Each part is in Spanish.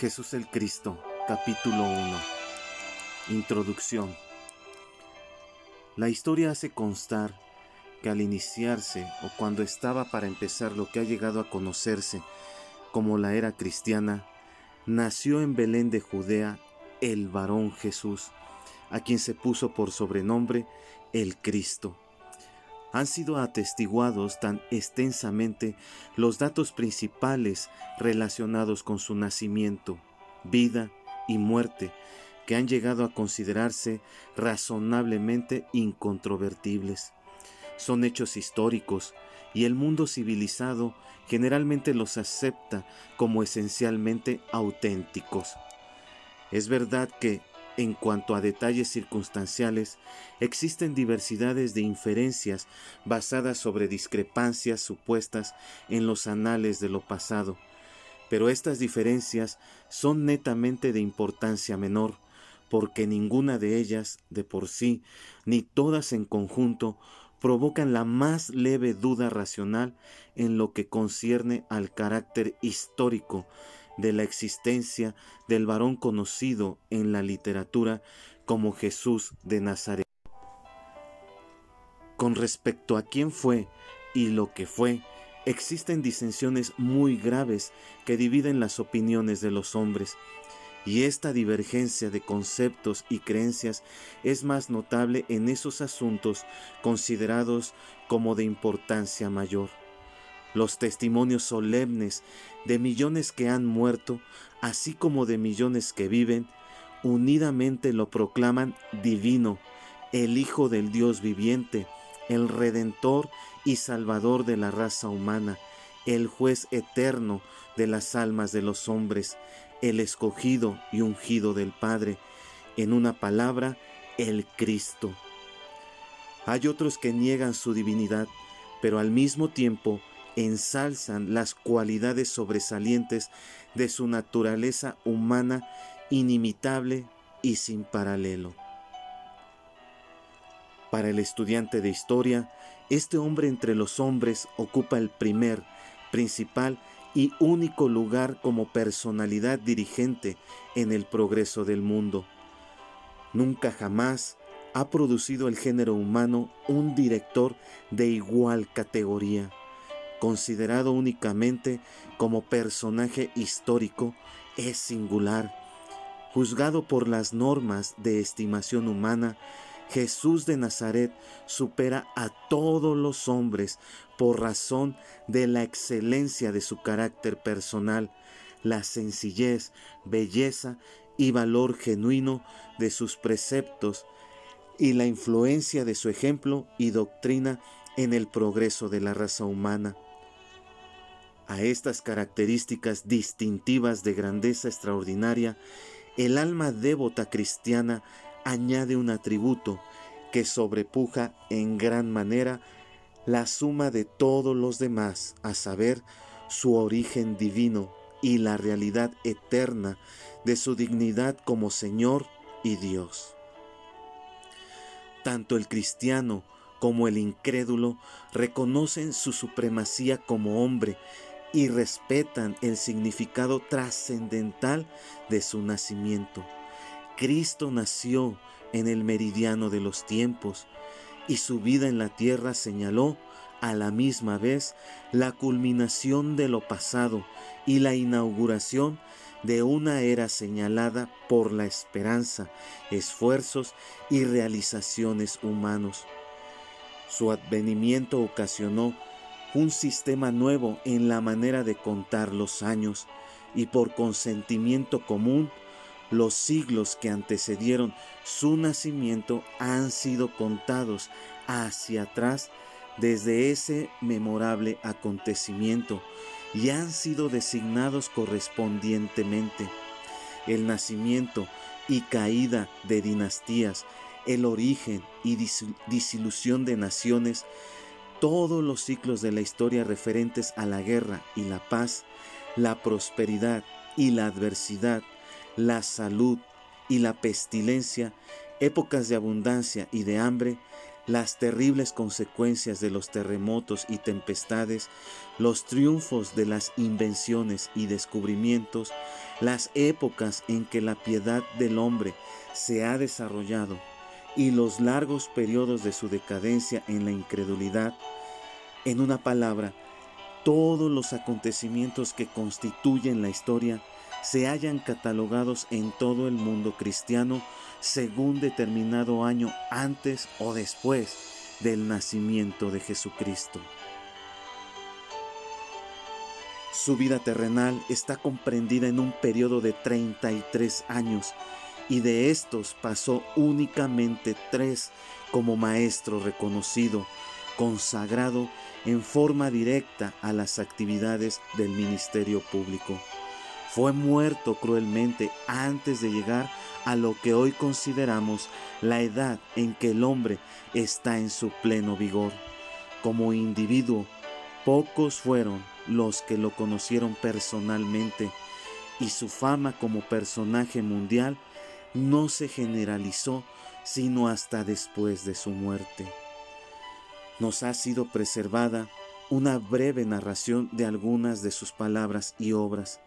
Jesús el Cristo, capítulo 1. Introducción. La historia hace constar que al iniciarse o cuando estaba para empezar lo que ha llegado a conocerse como la era cristiana, nació en Belén de Judea el varón Jesús, a quien se puso por sobrenombre el Cristo han sido atestiguados tan extensamente los datos principales relacionados con su nacimiento, vida y muerte, que han llegado a considerarse razonablemente incontrovertibles. Son hechos históricos y el mundo civilizado generalmente los acepta como esencialmente auténticos. Es verdad que en cuanto a detalles circunstanciales, existen diversidades de inferencias basadas sobre discrepancias supuestas en los anales de lo pasado, pero estas diferencias son netamente de importancia menor, porque ninguna de ellas, de por sí, ni todas en conjunto, provocan la más leve duda racional en lo que concierne al carácter histórico de la existencia del varón conocido en la literatura como Jesús de Nazaret. Con respecto a quién fue y lo que fue, existen disensiones muy graves que dividen las opiniones de los hombres, y esta divergencia de conceptos y creencias es más notable en esos asuntos considerados como de importancia mayor los testimonios solemnes de millones que han muerto, así como de millones que viven, unidamente lo proclaman divino, el Hijo del Dios viviente, el Redentor y Salvador de la raza humana, el juez eterno de las almas de los hombres, el escogido y ungido del Padre, en una palabra, el Cristo. Hay otros que niegan su divinidad, pero al mismo tiempo ensalzan las cualidades sobresalientes de su naturaleza humana inimitable y sin paralelo. Para el estudiante de historia, este hombre entre los hombres ocupa el primer, principal y único lugar como personalidad dirigente en el progreso del mundo. Nunca jamás ha producido el género humano un director de igual categoría considerado únicamente como personaje histórico, es singular. Juzgado por las normas de estimación humana, Jesús de Nazaret supera a todos los hombres por razón de la excelencia de su carácter personal, la sencillez, belleza y valor genuino de sus preceptos y la influencia de su ejemplo y doctrina en el progreso de la raza humana. A estas características distintivas de grandeza extraordinaria, el alma devota cristiana añade un atributo que sobrepuja en gran manera la suma de todos los demás, a saber, su origen divino y la realidad eterna de su dignidad como Señor y Dios. Tanto el cristiano como el incrédulo reconocen su supremacía como hombre y respetan el significado trascendental de su nacimiento. Cristo nació en el meridiano de los tiempos y su vida en la tierra señaló a la misma vez la culminación de lo pasado y la inauguración de una era señalada por la esperanza, esfuerzos y realizaciones humanos. Su advenimiento ocasionó un sistema nuevo en la manera de contar los años y por consentimiento común los siglos que antecedieron su nacimiento han sido contados hacia atrás desde ese memorable acontecimiento y han sido designados correspondientemente. El nacimiento y caída de dinastías, el origen y disilusión de naciones todos los ciclos de la historia referentes a la guerra y la paz, la prosperidad y la adversidad, la salud y la pestilencia, épocas de abundancia y de hambre, las terribles consecuencias de los terremotos y tempestades, los triunfos de las invenciones y descubrimientos, las épocas en que la piedad del hombre se ha desarrollado y los largos periodos de su decadencia en la incredulidad, en una palabra, todos los acontecimientos que constituyen la historia se hayan catalogados en todo el mundo cristiano según determinado año antes o después del nacimiento de Jesucristo. Su vida terrenal está comprendida en un periodo de 33 años y de estos pasó únicamente tres como maestro reconocido, consagrado en forma directa a las actividades del ministerio público. Fue muerto cruelmente antes de llegar a lo que hoy consideramos la edad en que el hombre está en su pleno vigor. Como individuo, pocos fueron los que lo conocieron personalmente y su fama como personaje mundial no se generalizó sino hasta después de su muerte. Nos ha sido preservada una breve narración de algunas de sus palabras y obras,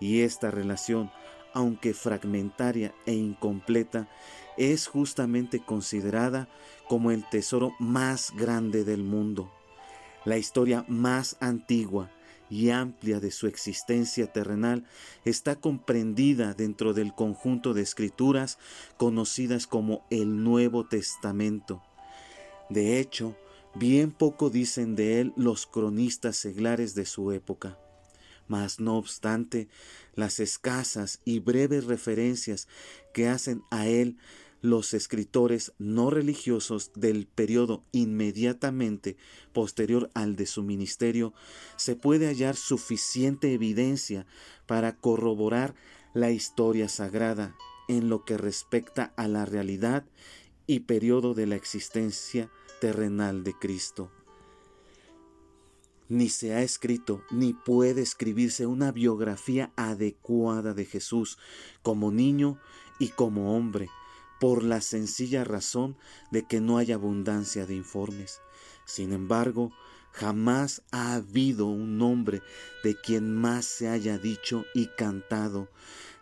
y esta relación aunque fragmentaria e incompleta, es justamente considerada como el tesoro más grande del mundo, la historia más antigua y amplia de su existencia terrenal está comprendida dentro del conjunto de escrituras conocidas como el Nuevo Testamento. De hecho, bien poco dicen de él los cronistas seglares de su época. Mas no obstante, las escasas y breves referencias que hacen a él los escritores no religiosos del periodo inmediatamente posterior al de su ministerio, se puede hallar suficiente evidencia para corroborar la historia sagrada en lo que respecta a la realidad y periodo de la existencia terrenal de Cristo. Ni se ha escrito ni puede escribirse una biografía adecuada de Jesús como niño y como hombre, por la sencilla razón de que no hay abundancia de informes. Sin embargo, jamás ha habido un hombre de quien más se haya dicho y cantado,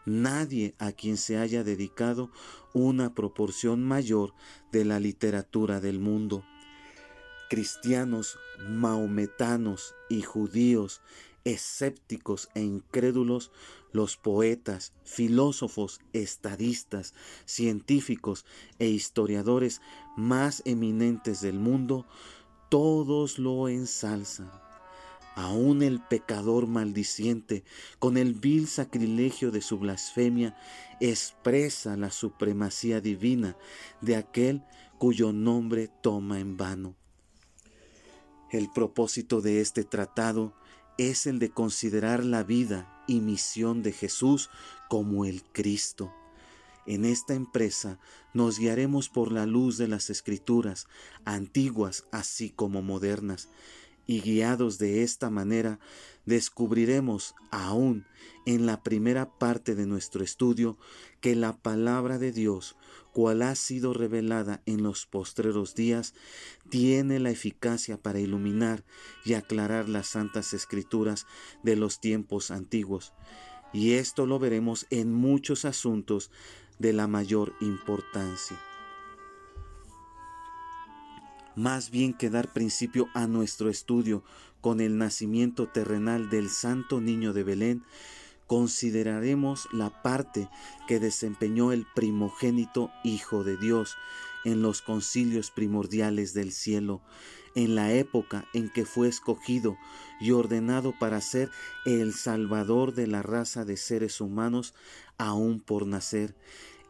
nadie a quien se haya dedicado una proporción mayor de la literatura del mundo cristianos, maometanos y judíos, escépticos e incrédulos, los poetas, filósofos, estadistas, científicos e historiadores más eminentes del mundo, todos lo ensalzan. Aún el pecador maldiciente, con el vil sacrilegio de su blasfemia, expresa la supremacía divina de aquel cuyo nombre toma en vano. El propósito de este tratado es el de considerar la vida y misión de Jesús como el Cristo. En esta empresa nos guiaremos por la luz de las escrituras, antiguas así como modernas, y guiados de esta manera descubriremos aún en la primera parte de nuestro estudio que la palabra de Dios cual ha sido revelada en los postreros días, tiene la eficacia para iluminar y aclarar las santas escrituras de los tiempos antiguos. Y esto lo veremos en muchos asuntos de la mayor importancia. Más bien que dar principio a nuestro estudio con el nacimiento terrenal del Santo Niño de Belén, consideraremos la parte que desempeñó el primogénito Hijo de Dios en los concilios primordiales del cielo, en la época en que fue escogido y ordenado para ser el Salvador de la raza de seres humanos aún por nacer,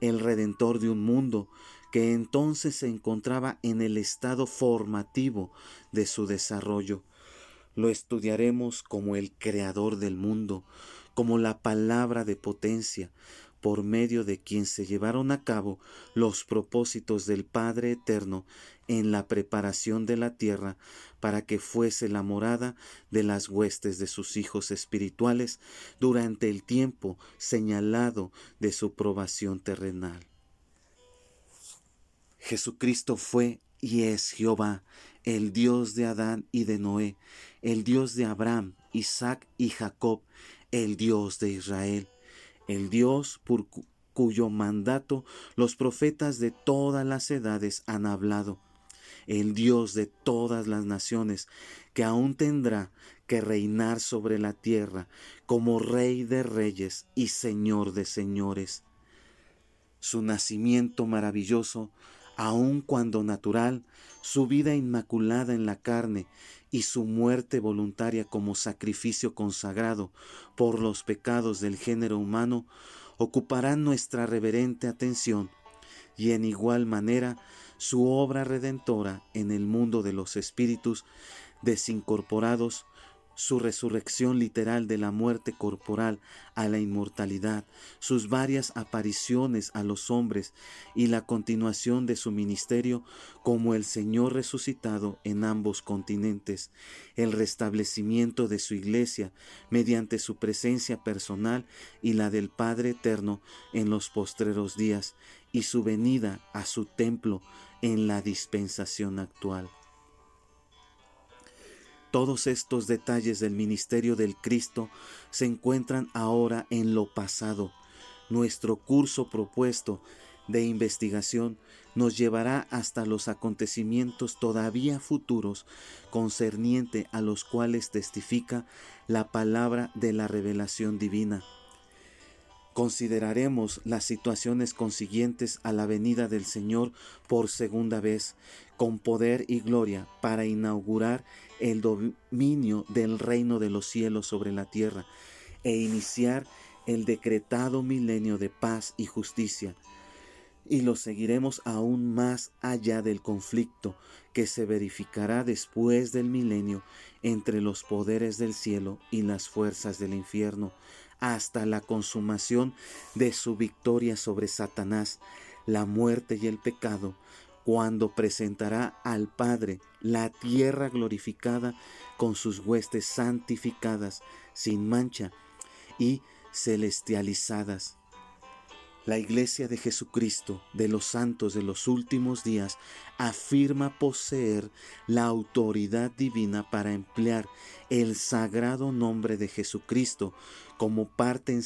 el Redentor de un mundo que entonces se encontraba en el estado formativo de su desarrollo. Lo estudiaremos como el Creador del mundo, como la palabra de potencia, por medio de quien se llevaron a cabo los propósitos del Padre Eterno en la preparación de la tierra para que fuese la morada de las huestes de sus hijos espirituales durante el tiempo señalado de su probación terrenal. Jesucristo fue y es Jehová, el Dios de Adán y de Noé, el Dios de Abraham, Isaac y Jacob, el Dios de Israel, el Dios por cuyo mandato los profetas de todas las edades han hablado, el Dios de todas las naciones, que aún tendrá que reinar sobre la tierra como Rey de reyes y Señor de señores. Su nacimiento maravilloso, aun cuando natural, su vida inmaculada en la carne y su muerte voluntaria como sacrificio consagrado por los pecados del género humano, ocuparán nuestra reverente atención y en igual manera su obra redentora en el mundo de los espíritus desincorporados su resurrección literal de la muerte corporal a la inmortalidad, sus varias apariciones a los hombres y la continuación de su ministerio como el Señor resucitado en ambos continentes, el restablecimiento de su iglesia mediante su presencia personal y la del Padre Eterno en los postreros días, y su venida a su templo en la dispensación actual. Todos estos detalles del ministerio del Cristo se encuentran ahora en lo pasado. Nuestro curso propuesto de investigación nos llevará hasta los acontecimientos todavía futuros concerniente a los cuales testifica la palabra de la revelación divina. Consideraremos las situaciones consiguientes a la venida del Señor por segunda vez, con poder y gloria, para inaugurar el dominio del reino de los cielos sobre la tierra e iniciar el decretado milenio de paz y justicia. Y lo seguiremos aún más allá del conflicto que se verificará después del milenio entre los poderes del cielo y las fuerzas del infierno hasta la consumación de su victoria sobre Satanás, la muerte y el pecado, cuando presentará al Padre la tierra glorificada con sus huestes santificadas, sin mancha y celestializadas. La Iglesia de Jesucristo de los santos de los últimos días afirma poseer la autoridad divina para emplear el sagrado nombre de Jesucristo como parte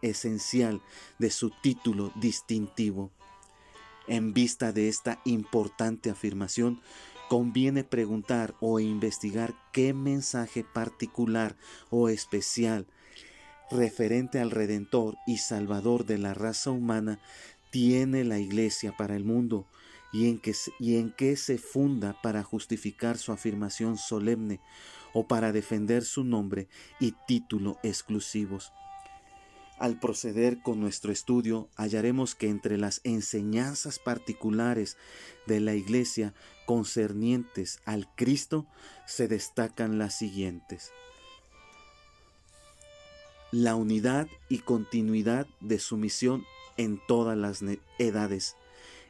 esencial de su título distintivo. En vista de esta importante afirmación, conviene preguntar o investigar qué mensaje particular o especial referente al Redentor y Salvador de la raza humana tiene la Iglesia para el mundo y en, qué, y en qué se funda para justificar su afirmación solemne o para defender su nombre y título exclusivos. Al proceder con nuestro estudio, hallaremos que entre las enseñanzas particulares de la Iglesia concernientes al Cristo se destacan las siguientes la unidad y continuidad de su misión en todas las edades,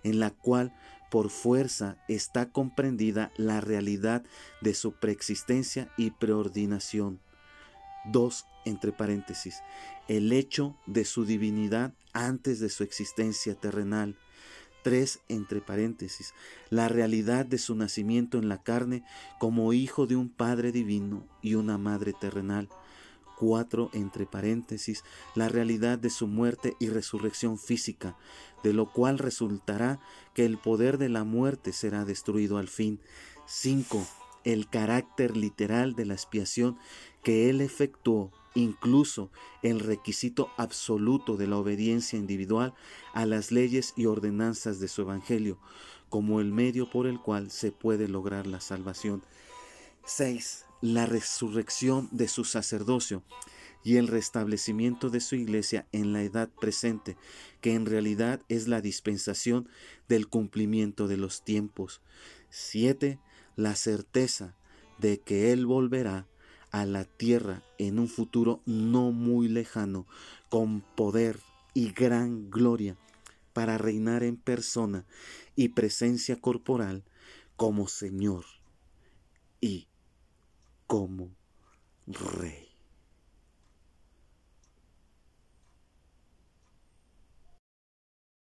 en la cual por fuerza está comprendida la realidad de su preexistencia y preordinación. 2. Entre paréntesis, el hecho de su divinidad antes de su existencia terrenal. 3. Entre paréntesis, la realidad de su nacimiento en la carne como hijo de un Padre divino y una Madre terrenal. 4 entre paréntesis, la realidad de su muerte y resurrección física, de lo cual resultará que el poder de la muerte será destruido al fin. 5. El carácter literal de la expiación que él efectuó, incluso el requisito absoluto de la obediencia individual a las leyes y ordenanzas de su Evangelio, como el medio por el cual se puede lograr la salvación. 6 la resurrección de su sacerdocio y el restablecimiento de su iglesia en la edad presente, que en realidad es la dispensación del cumplimiento de los tiempos. 7. La certeza de que Él volverá a la tierra en un futuro no muy lejano, con poder y gran gloria, para reinar en persona y presencia corporal como Señor y como rey.